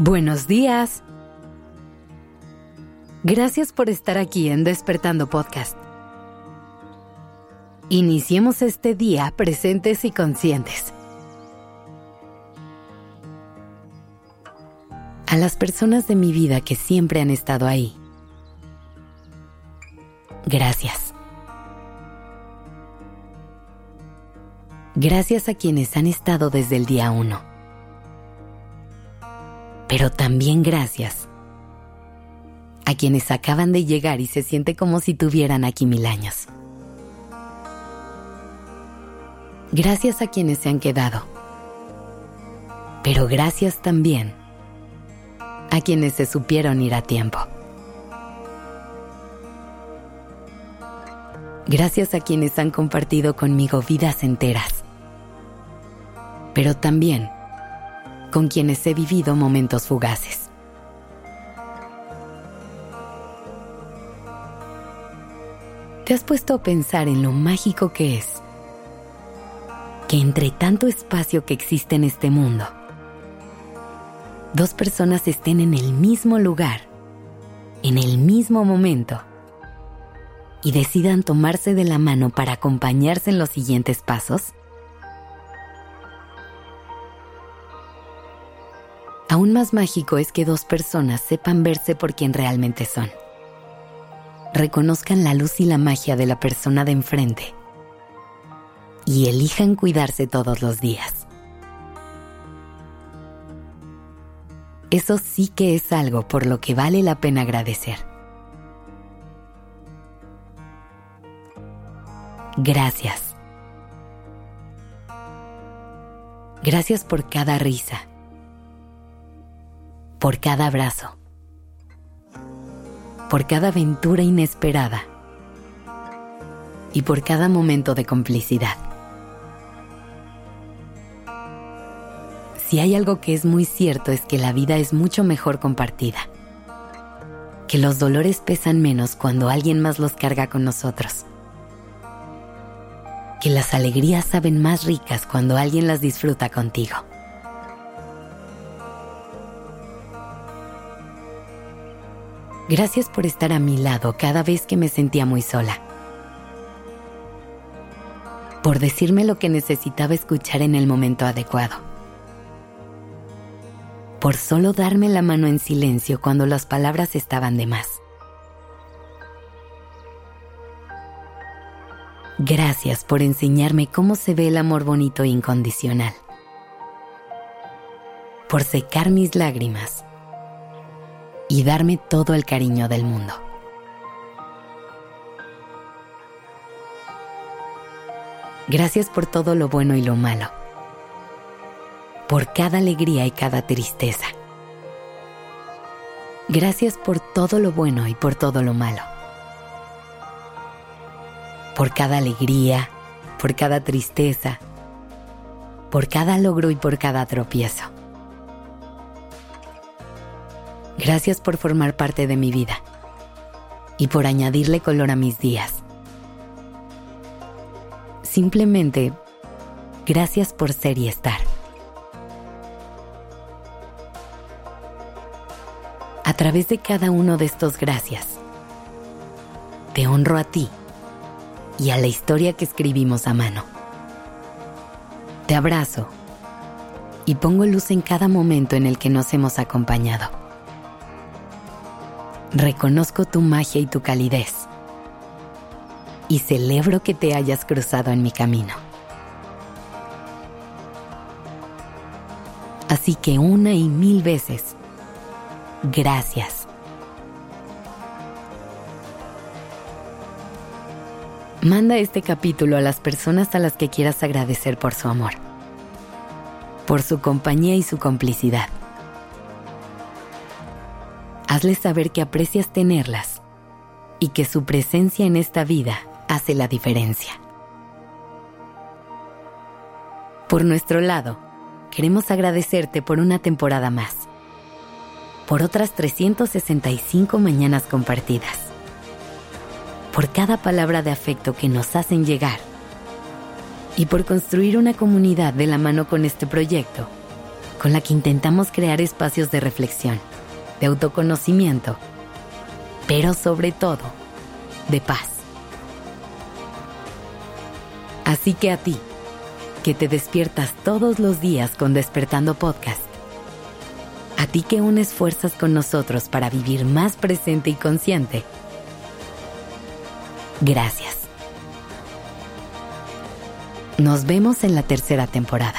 Buenos días. Gracias por estar aquí en Despertando Podcast. Iniciemos este día presentes y conscientes. A las personas de mi vida que siempre han estado ahí. Gracias. Gracias a quienes han estado desde el día uno pero también gracias a quienes acaban de llegar y se siente como si tuvieran aquí mil años. Gracias a quienes se han quedado, pero gracias también a quienes se supieron ir a tiempo. Gracias a quienes han compartido conmigo vidas enteras, pero también con quienes he vivido momentos fugaces. ¿Te has puesto a pensar en lo mágico que es que entre tanto espacio que existe en este mundo, dos personas estén en el mismo lugar, en el mismo momento, y decidan tomarse de la mano para acompañarse en los siguientes pasos? Aún más mágico es que dos personas sepan verse por quien realmente son. Reconozcan la luz y la magia de la persona de enfrente y elijan cuidarse todos los días. Eso sí que es algo por lo que vale la pena agradecer. Gracias. Gracias por cada risa por cada abrazo, por cada aventura inesperada y por cada momento de complicidad. Si hay algo que es muy cierto es que la vida es mucho mejor compartida, que los dolores pesan menos cuando alguien más los carga con nosotros, que las alegrías saben más ricas cuando alguien las disfruta contigo. Gracias por estar a mi lado cada vez que me sentía muy sola. Por decirme lo que necesitaba escuchar en el momento adecuado. Por solo darme la mano en silencio cuando las palabras estaban de más. Gracias por enseñarme cómo se ve el amor bonito e incondicional. Por secar mis lágrimas y darme todo el cariño del mundo. Gracias por todo lo bueno y lo malo, por cada alegría y cada tristeza. Gracias por todo lo bueno y por todo lo malo, por cada alegría, por cada tristeza, por cada logro y por cada tropiezo. Gracias por formar parte de mi vida y por añadirle color a mis días. Simplemente, gracias por ser y estar. A través de cada uno de estos gracias, te honro a ti y a la historia que escribimos a mano. Te abrazo y pongo luz en cada momento en el que nos hemos acompañado. Reconozco tu magia y tu calidez. Y celebro que te hayas cruzado en mi camino. Así que una y mil veces, gracias. Manda este capítulo a las personas a las que quieras agradecer por su amor, por su compañía y su complicidad hazles saber que aprecias tenerlas y que su presencia en esta vida hace la diferencia. Por nuestro lado, queremos agradecerte por una temporada más, por otras 365 mañanas compartidas, por cada palabra de afecto que nos hacen llegar y por construir una comunidad de la mano con este proyecto con la que intentamos crear espacios de reflexión, de autoconocimiento, pero sobre todo, de paz. Así que a ti, que te despiertas todos los días con Despertando Podcast, a ti que unes fuerzas con nosotros para vivir más presente y consciente, gracias. Nos vemos en la tercera temporada.